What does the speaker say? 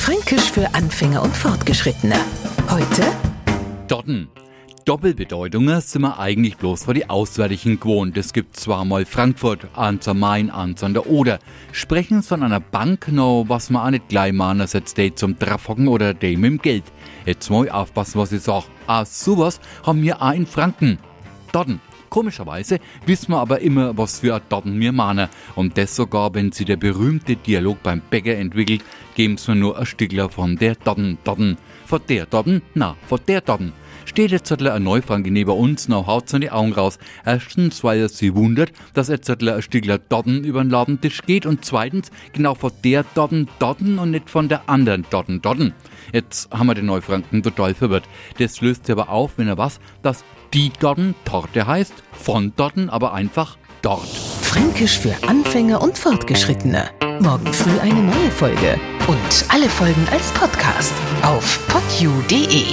Fränkisch für Anfänger und Fortgeschrittene. Heute Dodden. Doppelbedeutungen sind wir eigentlich bloß für die Auswärtigen gewohnt. Es gibt zwar mal Frankfurt, ans am Main, ans an der Oder. Sprechen von einer Bank noch, was man auch nicht gleich machen, als die zum Trafhocken oder dem Geld. Jetzt mal aufpassen, was ich sag. Ah, sowas haben wir auch in Franken. Dodden. Komischerweise wissen wir aber immer, was für Dodden wir meinen. Und das sogar, wenn sie der berühmte Dialog beim Bäcker entwickelt, geben sie mir nur ein Stückler von der Dodden, Dodden. Von der Dodden? Na, von der Dodden. Steht jetzt ein Neufranke neben uns, noch haut seine Augen raus. Erstens, weil er sie wundert, dass jetzt ein Stückler Dodden über den Ladentisch geht und zweitens, genau von der Dodden, Dodden und nicht von der anderen Dodden, Dodden. Jetzt haben wir den Neufranken total verwirrt. Das löst sich aber auf, wenn er was, dass die Dodden Torte heißt, von Dodden aber einfach dort. Fränkisch für Anfänger und Fortgeschrittene. Morgen früh eine neue Folge. Und alle Folgen als Podcast auf podu.de.